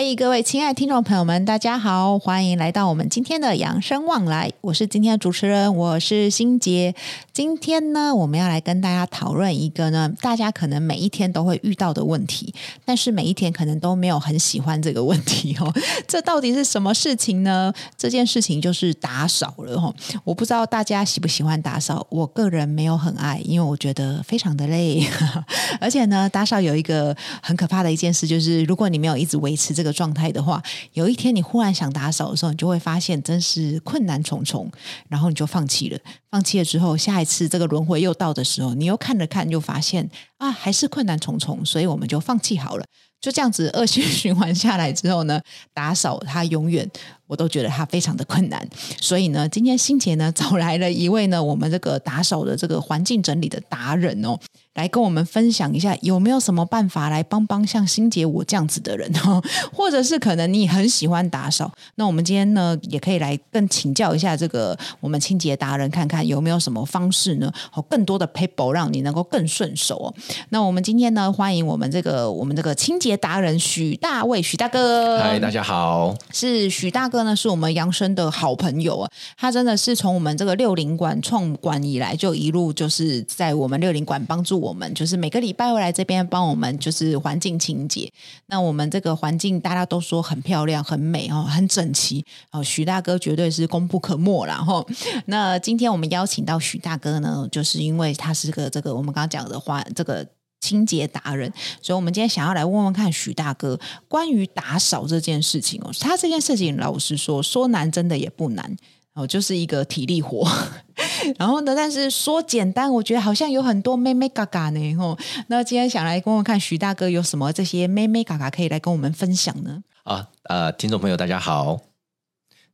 嗨，各位亲爱的听众朋友们，大家好，欢迎来到我们今天的养生旺来。我是今天的主持人，我是心杰。今天呢，我们要来跟大家讨论一个呢，大家可能每一天都会遇到的问题，但是每一天可能都没有很喜欢这个问题哦。这到底是什么事情呢？这件事情就是打扫了哦。我不知道大家喜不喜欢打扫，我个人没有很爱，因为我觉得非常的累，而且呢，打扫有一个很可怕的一件事，就是如果你没有一直维持这个。状态的话，有一天你忽然想打扫的时候，你就会发现真是困难重重，然后你就放弃了。放弃了之后，下一次这个轮回又到的时候，你又看了看，就发现啊，还是困难重重，所以我们就放弃好了。就这样子恶性循环下来之后呢，打扫它永远我都觉得它非常的困难。所以呢，今天心洁呢找来了一位呢，我们这个打扫的这个环境整理的达人哦。来跟我们分享一下，有没有什么办法来帮帮像心姐我这样子的人哦，或者是可能你很喜欢打扫，那我们今天呢也可以来更请教一下这个我们清洁达人，看看有没有什么方式呢，哦更多的 paper 让你能够更顺手哦。那我们今天呢，欢迎我们这个我们这个清洁达人许大卫许大哥。嗨，大家好，是许大哥呢，是我们扬生的好朋友啊，他真的是从我们这个六零馆创馆以来，就一路就是在我们六零馆帮助我。我们就是每个礼拜会来这边帮我们，就是环境清洁。那我们这个环境大家都说很漂亮、很美哦，很整齐哦。许大哥绝对是功不可没啦哈。那今天我们邀请到许大哥呢，就是因为他是个这个我们刚刚讲的话，这个清洁达人，所以我们今天想要来问问看许大哥关于打扫这件事情哦。他这件事情老实说，说难真的也不难。哦，就是一个体力活，然后呢，但是说简单，我觉得好像有很多妹妹嘎嘎呢。哦，那今天想来问问看徐大哥有什么这些妹妹嘎嘎可以来跟我们分享呢？啊，呃，听众朋友大家好。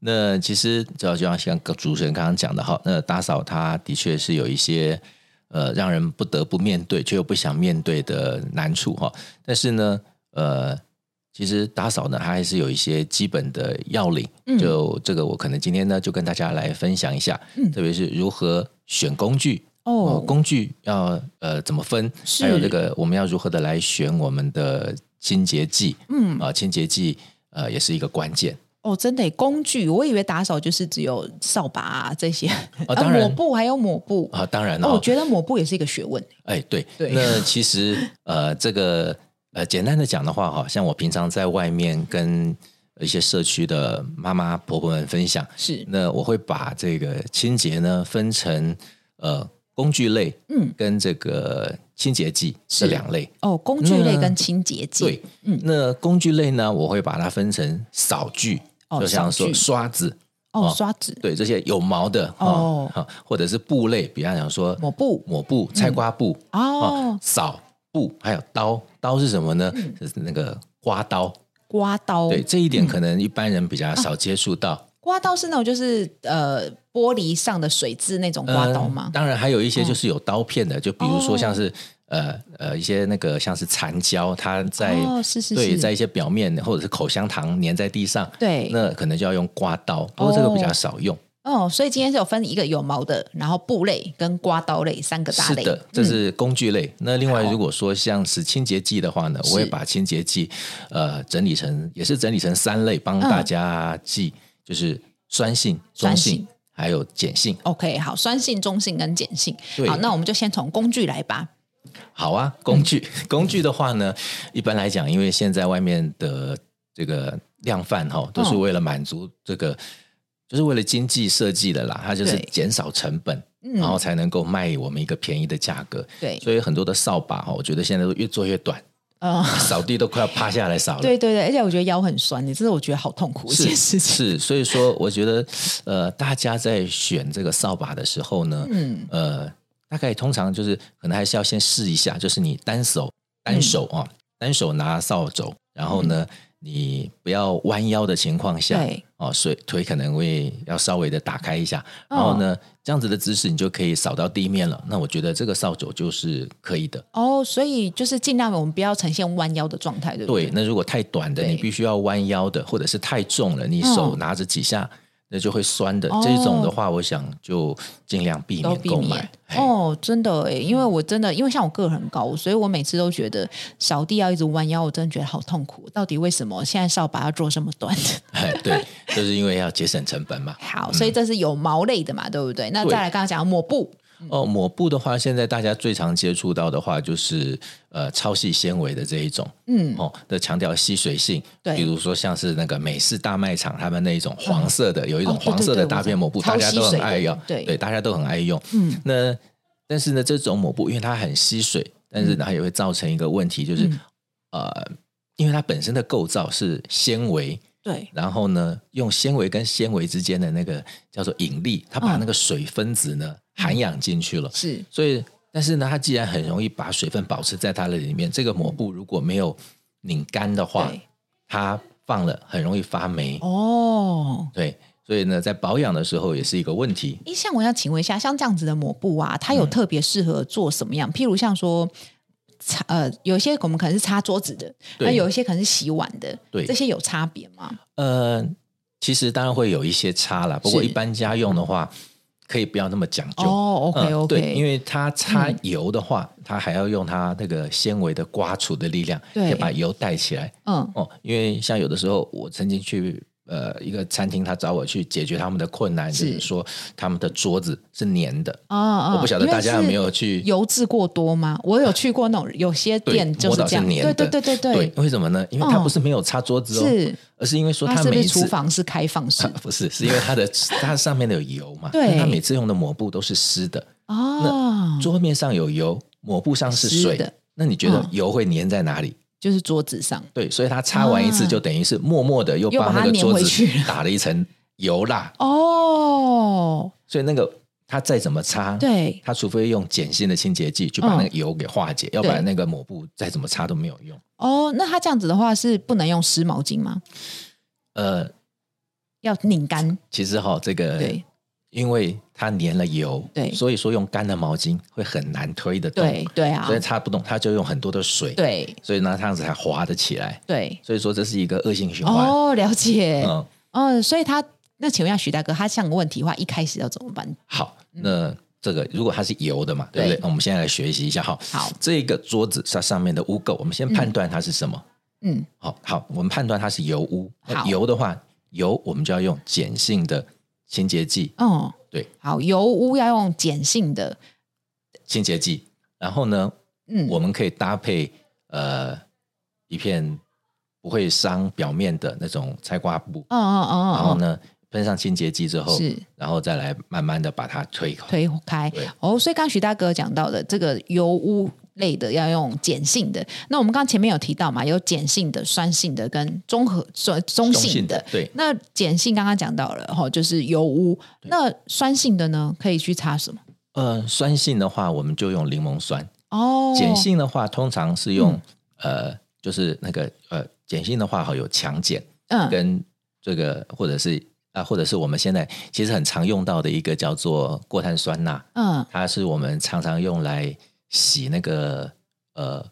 那其实就就像主持人刚刚讲的哈，那打扫它的确是有一些呃让人不得不面对却又不想面对的难处哈。但是呢，呃。其实打扫呢，它还是有一些基本的要领。嗯，就这个，我可能今天呢，就跟大家来分享一下。嗯，特别是如何选工具哦，工具要呃怎么分，还有这个我们要如何的来选我们的清洁剂。嗯啊，清洁剂呃也是一个关键。哦，真的工具，我以为打扫就是只有扫把啊这些。哦，当然，抹布还有抹布啊，当然了，我觉得抹布也是一个学问。哎，对对，那其实呃这个。呃，简单的讲的话，哈，像我平常在外面跟一些社区的妈妈婆婆们分享，是。那我会把这个清洁呢分成呃工具类，嗯，跟这个清洁剂这两类。哦，工具类跟清洁剂。对，嗯，那工具类呢，我会把它分成扫具，哦，就像说刷子，哦，刷子，对，这些有毛的，哦，或者是布类，比方讲说抹布、抹布、菜瓜布，哦，扫。布还有刀，刀是什么呢？是那个刮刀，刮刀。对，这一点可能一般人比较少接触到。嗯啊、刮刀是那种就是呃玻璃上的水渍那种刮刀吗？呃、当然还有一些就是有刀片的，哦、就比如说像是、哦、呃呃一些那个像是残胶，它在、哦、是是是对在一些表面或者是口香糖粘在地上，对，那可能就要用刮刀，不过这个比较少用。哦哦，所以今天是有分一个有毛的，然后布类跟刮刀类三个大类。是的，这是工具类。嗯、那另外，如果说像是清洁剂的话呢，我会把清洁剂呃整理成，也是整理成三类，帮大家记，嗯、就是酸性、中性，性还有碱性。OK，好，酸性、中性跟碱性。好，那我们就先从工具来吧。好啊，工具，嗯、工具的话呢，一般来讲，因为现在外面的这个量贩哈，都是为了满足这个。就是为了经济设计的啦，它就是减少成本，对然后才能够卖我们一个便宜的价格。对，所以很多的扫把哈，我觉得现在都越做越短，哦、扫地都快要趴下来扫了。对对对，而且我觉得腰很酸，你这是我觉得好痛苦一件事情。是，所以说我觉得呃，大家在选这个扫把的时候呢，嗯，呃，大概通常就是可能还是要先试一下，就是你单手单手啊，嗯、单手拿扫帚，然后呢。嗯你不要弯腰的情况下，哦，所以腿可能会要稍微的打开一下，哦、然后呢，这样子的姿势你就可以扫到地面了。那我觉得这个扫帚就是可以的。哦，所以就是尽量我们不要呈现弯腰的状态，对不对？对，那如果太短的，你必须要弯腰的，或者是太重了，你手拿着几下，那就会酸的。哦、这种的话，我想就尽量避免购买。哦，真的诶，因为我真的因为像我个儿很高，所以我每次都觉得扫地要一直弯腰，我真的觉得好痛苦。到底为什么现在扫把要做这么短？哎，对，就是因为要节省成本嘛。好，所以这是有毛类的嘛，嗯、对不对？那再来刚刚讲抹布。哦，抹布的话，现在大家最常接触到的话，就是呃超细纤维的这一种，嗯，哦的强调吸水性，对，比如说像是那个美式大卖场他们那一种黄色的，嗯、有一种黄色的大片抹布，大家都很爱用，对。对，大家都很爱用，嗯，那但是呢，这种抹布因为它很吸水，但是它也会造成一个问题，就是、嗯、呃，因为它本身的构造是纤维。对，然后呢，用纤维跟纤维之间的那个叫做引力，它把那个水分子呢、嗯、含氧进去了。是，所以，但是呢，它既然很容易把水分保持在它的里面，这个抹布如果没有拧干的话，它放了很容易发霉。哦，对，所以呢，在保养的时候也是一个问题。诶，像我要请问一下，像这样子的抹布啊，它有特别适合做什么样？嗯、譬如像说。擦呃，有些我们可能是擦桌子的，那有一些可能是洗碗的，对，这些有差别吗？呃，其实当然会有一些差啦，不过一般家用的话，可以不要那么讲究哦。OK OK，、呃、对，因为它擦油的话，嗯、它还要用它那个纤维的刮除的力量，对，可以把油带起来。嗯哦，因为像有的时候我曾经去。呃，一个餐厅他找我去解决他们的困难，是就是说他们的桌子是粘的。哦哦，我不晓得大家有没有去油渍过多吗？我有去过那种有些店就是这样。对对对对对。为什么呢？因为他不是没有擦桌子哦，是，而是因为说他每次厨房是开放式，不是，是因为它的 它上面的有油嘛。对，他每次用的抹布都是湿的。哦，那桌面上有油，抹布上是水的，那你觉得油会粘在哪里？就是桌子上，对，所以他擦完一次，就等于是默默的又帮那个桌子打了一层油蜡。哦，所以那个他再怎么擦，对，他除非用碱性的清洁剂去把那个油给化解，要不然那个抹布再怎么擦都没有用。哦，那他这样子的话是不能用湿毛巾吗？呃，要拧干。其实哈，这个对。因为它粘了油，对，所以说用干的毛巾会很难推得动，对对啊，所以擦不动，它就用很多的水，对，所以呢，这样子才滑得起来，对，所以说这是一个恶性循环。哦，了解，嗯哦，所以他那请问一下徐大哥，他像个问题的话，一开始要怎么办？好，那这个如果它是油的嘛，对不对？那我们现在来学习一下哈。好，这个桌子它上面的污垢，我们先判断它是什么。嗯，好好，我们判断它是油污。油的话，油我们就要用碱性的。清洁剂，哦，对，好，油污要用碱性的。清洁剂，然后呢，嗯，我们可以搭配呃一片不会伤表面的那种菜瓜布，哦哦哦，然后呢，喷上清洁剂之后，是，然后再来慢慢的把它推推开，哦，所以刚刚许大哥讲到的这个油污。类的要用碱性的，那我们刚刚前面有提到嘛，有碱性的、酸性的跟中和、酸中性的。对，那碱性刚刚讲到了哈，就是油污。那酸性的呢，可以去擦什么？呃，酸性的话，我们就用柠檬酸。哦，碱性的话，通常是用、嗯、呃，就是那个呃，碱性的话，哈有强碱，嗯，跟这个或者是啊、呃，或者是我们现在其实很常用到的一个叫做过碳酸钠，嗯，它是我们常常用来。洗那个呃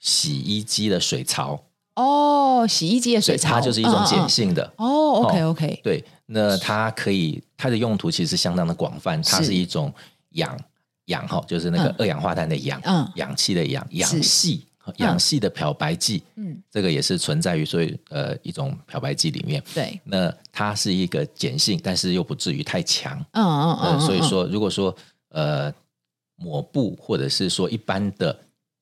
洗衣机的水槽哦，洗衣机的水槽，它就是一种碱性的哦。OK OK，对，那它可以它的用途其实相当的广泛，它是一种氧氧哈，就是那个二氧化碳的氧，嗯，氧气的氧，氧系氧系的漂白剂，嗯，这个也是存在于所以呃一种漂白剂里面。对，那它是一个碱性，但是又不至于太强。嗯嗯嗯，所以说如果说呃。抹布或者是说一般的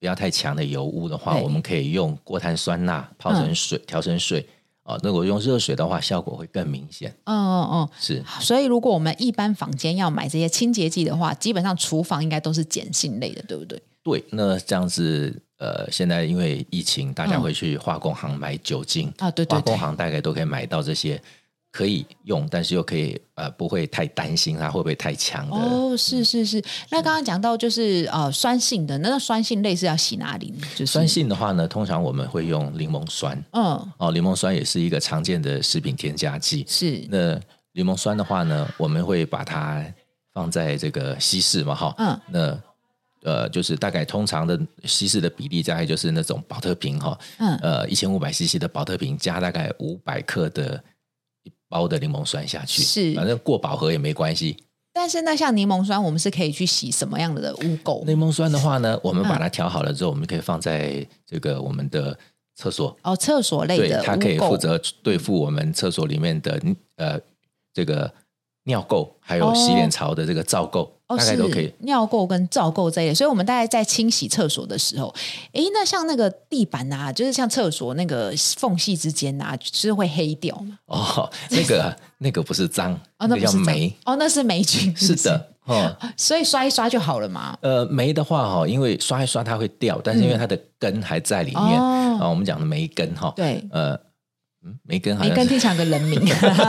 不要太强的油污的话，我们可以用过碳酸钠泡成水，调成水哦。如果用热水的话，效果会更明显。嗯嗯嗯，是。所以如果我们一般房间要买这些清洁剂的话，基本上厨房应该都是碱性类的，对不对？对，那这样子，呃，现在因为疫情，大家会去化工行买酒精啊，对对，化工行大概都可以买到这些。可以用，但是又可以呃，不会太担心它会不会太强的。哦，是是是。那刚刚讲到就是呃酸性的，那个酸性类是要洗哪里呢？就是酸性的话呢，通常我们会用柠檬酸。嗯，哦，柠檬酸也是一个常见的食品添加剂。是。那柠檬酸的话呢，我们会把它放在这个稀释嘛，哈。嗯。那呃，就是大概通常的稀释的比例，大概就是那种保特瓶哈。嗯。呃，一千五百 CC 的保特瓶加大概五百克的。包的柠檬酸下去，是，反正过饱和也没关系。但是那像柠檬酸，我们是可以去洗什么样的污垢？柠檬酸的话呢，我们把它调好了之后，嗯、我们可以放在这个我们的厕所哦，厕所类的，对，它可以负责对付我们厕所里面的呃这个。尿垢还有洗脸槽的这个皂垢，哦、大概都可以。尿垢跟皂垢这一类，所以我们大概在清洗厕所的时候，哎，那像那个地板啊，就是像厕所那个缝隙之间啊，就是会黑掉吗？哦，那个那个不是脏，哦，那叫霉。哦，那是霉菌 是，是的，哦，所以刷一刷就好了嘛。呃，霉的话哈，因为刷一刷它会掉，但是因为它的根还在里面啊、哦，我们讲的霉根哈，对，呃。霉根，霉根听起来像个人名。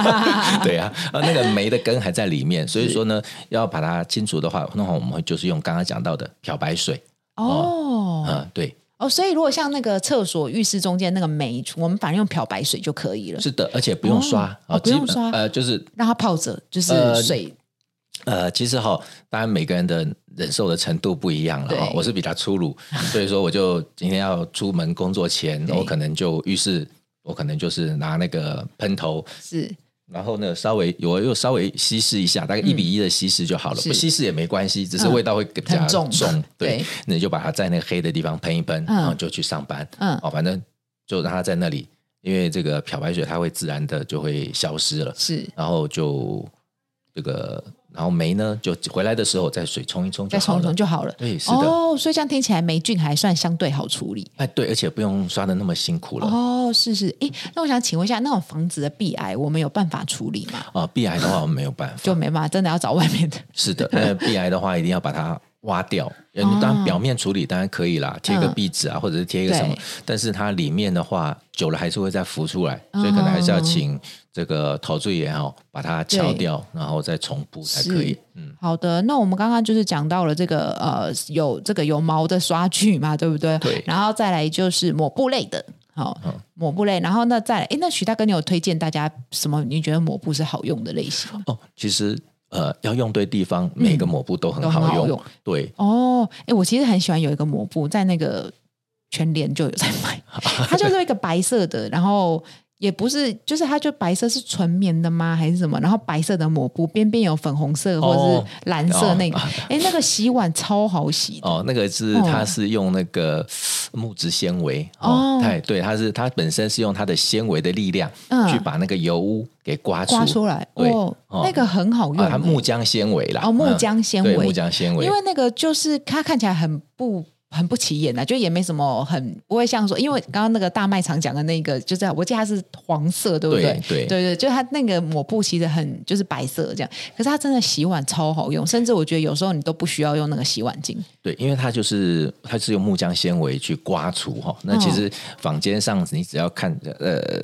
对啊，啊，那个梅的根还在里面，所以说呢，要把它清除的话，那话我们会就是用刚刚讲到的漂白水。哦，嗯，对。哦，所以如果像那个厕所、浴室中间那个霉，我们反正用漂白水就可以了。是的，而且不用刷，哦，不用刷，呃，就是让它泡着，就是水。呃，其实哈，当然每个人的忍受的程度不一样了哈。我是比较粗鲁，所以说我就今天要出门工作前，我可能就浴室。我可能就是拿那个喷头，是，然后呢，稍微我又稍微稀释一下，大概一比一的稀释就好了，嗯、不稀释也没关系，只是味道会比较重。重 对，对。那你就把它在那个黑的地方喷一喷，嗯、然后就去上班。嗯，哦，反正就让它在那里，因为这个漂白水它会自然的就会消失了。是，然后就这个。然后霉呢，就回来的时候再水冲一冲，再冲一冲就好了。对，是的。哦，所以这样听起来霉菌还算相对好处理。哎，对，而且不用刷的那么辛苦了。哦，是是。哎，那我想请问一下，那种房子的壁癌，我们有办法处理吗？哦，壁癌的话，我们没有办法，就没办法，真的要找外面的。是的，那壁癌的话，一定要把它。挖掉，当然表面处理当然可以啦，贴个壁纸啊，或者是贴一个什么，但是它里面的话，久了还是会再浮出来，所以可能还是要请这个陶醉也好，把它敲掉，然后再重铺才可以。嗯，好的，那我们刚刚就是讲到了这个呃，有这个有毛的刷具嘛，对不对？对，然后再来就是抹布类的，好，抹布类，然后那再来，哎，那许大哥，你有推荐大家什么？你觉得抹布是好用的类型？哦，其实。呃，要用对地方，每个抹布都很好用。嗯、好用对哦，哎，我其实很喜欢有一个抹布，在那个全联就有在卖，它就是一个白色的，然后。也不是，就是它就白色是纯棉的吗？还是什么？然后白色的抹布边边有粉红色或者是蓝色那个，哎、哦，那个洗碗超好洗哦。那个是它是用那个木质纤维哦，对对，它是它本身是用它的纤维的力量去把那个油污给刮出刮出来。对哦，那个很好用，它木浆纤维啦。哦，木浆纤维，木浆纤维，因为那个就是它看起来很不。很不起眼啊，就也没什么很不会像说，因为刚刚那个大卖场讲的那个，就是我记得它是黄色，对不对？对对，对对，就它那个抹布其实很就是白色这样，可是它真的洗碗超好用，甚至我觉得有时候你都不需要用那个洗碗巾。对，因为它就是它是用木浆纤维去刮除哈，那其实坊间上你只要看呃。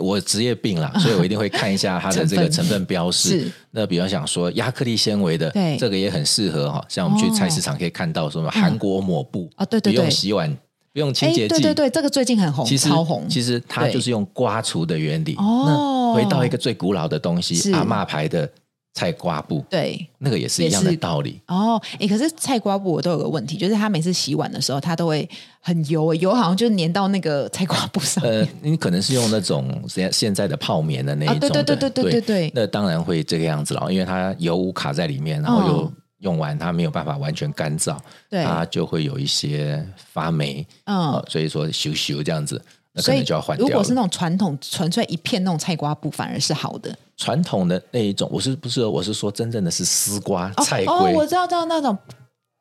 我职业病啦，所以我一定会看一下它的这个成分标示。那比方想说亚克力纤维的，这个也很适合哈。像我们去菜市场可以看到什么韩国抹布啊，对对对，不用洗碗，不用清洁剂，对对对，这个最近很红，其实超红。其实它就是用刮除的原理。哦，回到一个最古老的东西，阿嬷牌的。菜瓜布，对，那个也是一样的道理哦。哎，可是菜瓜布我都有个问题，就是他每次洗碗的时候，他都会很油，油好像就粘到那个菜瓜布上。呃，你可能是用那种现现在的泡棉的那一种的，对对对对对对对。那当然会这个样子了，因为它油污卡在里面，然后又用完它没有办法完全干燥，它就会有一些发霉。嗯，所以说咻咻这样子。那可能就要换掉。如果是那种传统纯粹一片那种菜瓜布，反而是好的。传统的那一种，我是不是我是说真正的是丝瓜菜龟？哦，我知道，知道那种。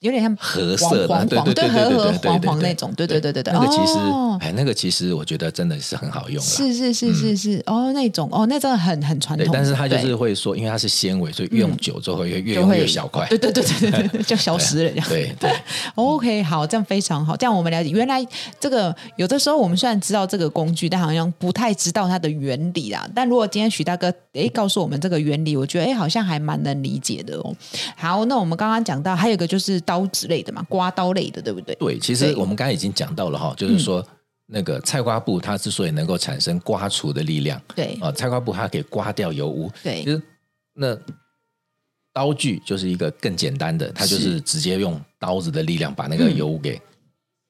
有点像褐色的，对对对对对黄黄那种，对对对对对。那个其实，哎，那个其实我觉得真的是很好用。是是是是是，哦，那种哦，那真的很很传统。但是它就是会说，因为它是纤维，所以用久之后会越用越小块。对对对对对对，就消失了。对对。OK，好，这样非常好。这样我们了解，原来这个有的时候我们虽然知道这个工具，但好像不太知道它的原理啦。但如果今天许大哥哎告诉我们这个原理，我觉得哎好像还蛮能理解的哦。好，那我们刚刚讲到还有一个就是刀之类的嘛。刮刀类的，对不对？对，其实我们刚才已经讲到了哈，就是说那个菜瓜布它之所以能够产生刮除的力量，对。啊，菜瓜布它可以刮掉油污，对，其实那刀具就是一个更简单的，它就是直接用刀子的力量把那个油污给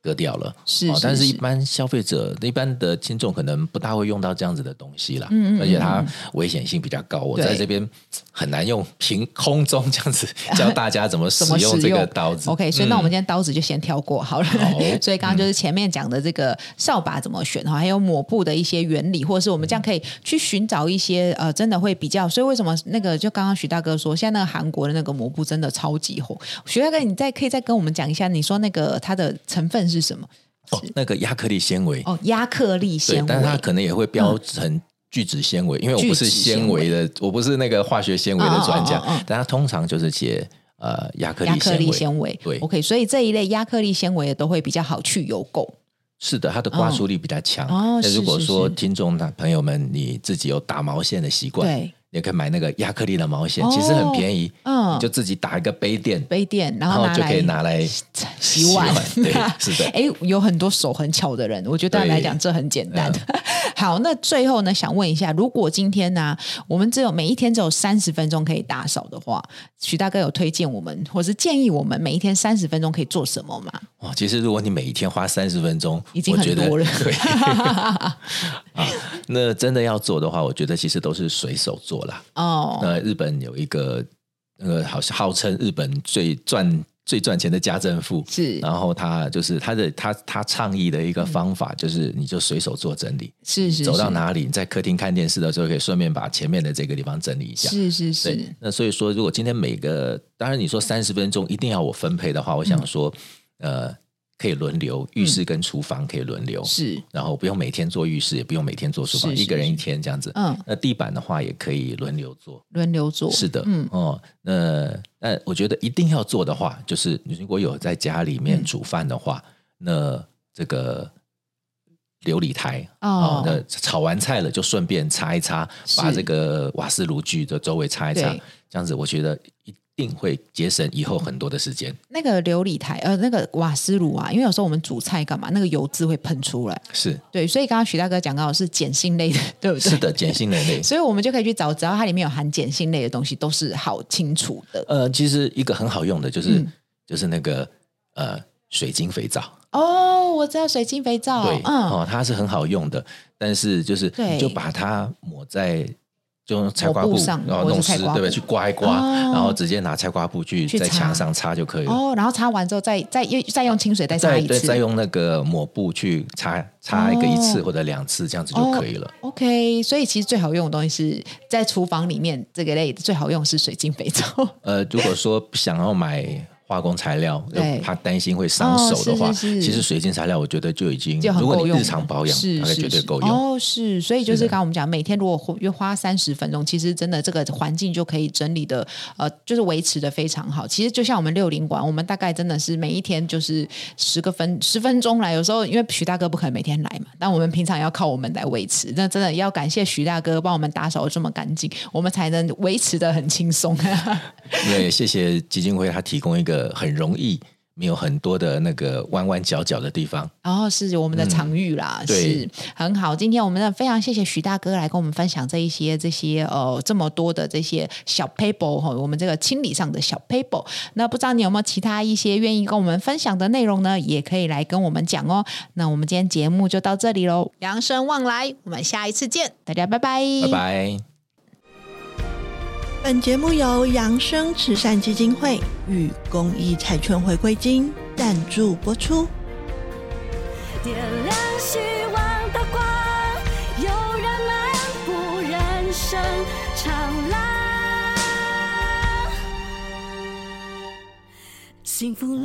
割掉了，是，但是一般消费者、一般的听众可能不大会用到这样子的东西啦，嗯，而且它危险性比较高，我在这边很难用凭空中这样子教大家怎么 使用这个刀子。OK，所以那我们今天刀子就先跳过好了。所以刚刚就是前面讲的这个扫把怎么选哈，还有抹布的一些原理，或者是我们这样可以去寻找一些呃，真的会比较。所以为什么那个就刚刚徐大哥说，现在那个韩国的那个抹布真的超级红。徐大哥，你再可以再跟我们讲一下，你说那个它的成分是什么？哦，那个亚克力纤维。哦，亚克力纤维，但它可能也会标成聚酯纤维，嗯、因为我不是纤维的，我不是那个化学纤维的专家，但它通常就是写呃亚克力纤维。对，OK，所以这一类亚克力纤维的都会比较好去油垢。是的，它的刮出力比较强。哦，那如果说听众朋友们你自己有打毛线的习惯，对。也可以买那个亚克力的毛线，哦、其实很便宜，嗯，你就自己打一个杯垫，杯垫，然后，就可以拿来洗碗。对，是的。哎，有很多手很巧的人，我觉得来讲这很简单。嗯、好，那最后呢，想问一下，如果今天呢、啊，我们只有每一天只有三十分钟可以打扫的话，许大哥有推荐我们，或是建议我们每一天三十分钟可以做什么吗？哇，其实如果你每一天花三十分钟，已经很多了。对 啊，那真的要做的话，我觉得其实都是随手做啦。哦，那日本有一个那个好像号称日本最赚最赚钱的家政妇是，然后他就是他的他他倡议的一个方法，就是你就随手做整理，是是，走到哪里，你在客厅看电视的时候，可以顺便把前面的这个地方整理一下，是是是。那所以说，如果今天每个，当然你说三十分钟一定要我分配的话，我想说，呃。可以轮流，浴室跟厨房可以轮流，是、嗯，然后不用每天做浴室，也不用每天做厨房，一个人一天这样子。嗯，那地板的话也可以轮流做，轮流做，是的，嗯。哦，那那我觉得一定要做的话，就是你如果有在家里面煮饭的话，嗯、那这个琉璃台哦，哦，那炒完菜了就顺便擦一擦，把这个瓦斯炉具的周围擦一擦，对。这样子我觉得一。定会节省以后很多的时间。那个琉璃台，呃，那个瓦斯炉啊，因为有时候我们煮菜干嘛，那个油脂会喷出来。是对，所以刚刚徐大哥讲到的是碱性类的，对不对？是的，碱性类类。所以我们就可以去找，只要它里面有含碱性类的东西，都是好清除的。呃，其实一个很好用的就是，嗯、就是那个呃水晶肥皂。哦，我知道水晶肥皂。对，嗯，哦，它是很好用的，但是就是对就把它抹在。就用菜瓜布，然后弄湿，对不对？去刮一刮，然后直接拿菜瓜布去在墙上擦就可以了。哦，然后擦完之后，再再用再用清水再擦一次，再用那个抹布去擦擦一个一次或者两次，这样子就可以了。OK，所以其实最好用的东西是在厨房里面这个类的最好用是水晶肥皂。呃，如果说想要买。化工材料，对怕担心会伤手的话，哦、是是是其实水晶材料我觉得就已经，如果你日常保养，是是是绝对够用。哦，是，所以就是刚刚我们讲，每天如果约花三十分钟，其实真的这个环境就可以整理的，呃，就是维持的非常好。其实就像我们六零馆，我们大概真的是每一天就是十个分十分钟来，有时候因为徐大哥不可能每天来嘛，但我们平常要靠我们来维持。那真的要感谢徐大哥帮我们打扫的这么干净，我们才能维持的很轻松。对，谢谢基金会，他提供一个。很容易，没有很多的那个弯弯角角的地方。然后、哦、是我们的场域啦，嗯、是很好。今天我们非常谢谢许大哥来跟我们分享这一些这些呃这么多的这些小 paper 哈，我们这个清理上的小 paper。那不知道你有没有其他一些愿意跟我们分享的内容呢？也可以来跟我们讲哦。那我们今天节目就到这里喽，扬生望来，我们下一次见，大家拜拜，拜拜。本节目由扬生慈善基金会与公益财券回归金赞助播出。点亮希望的光，有人漫步人生长廊，幸福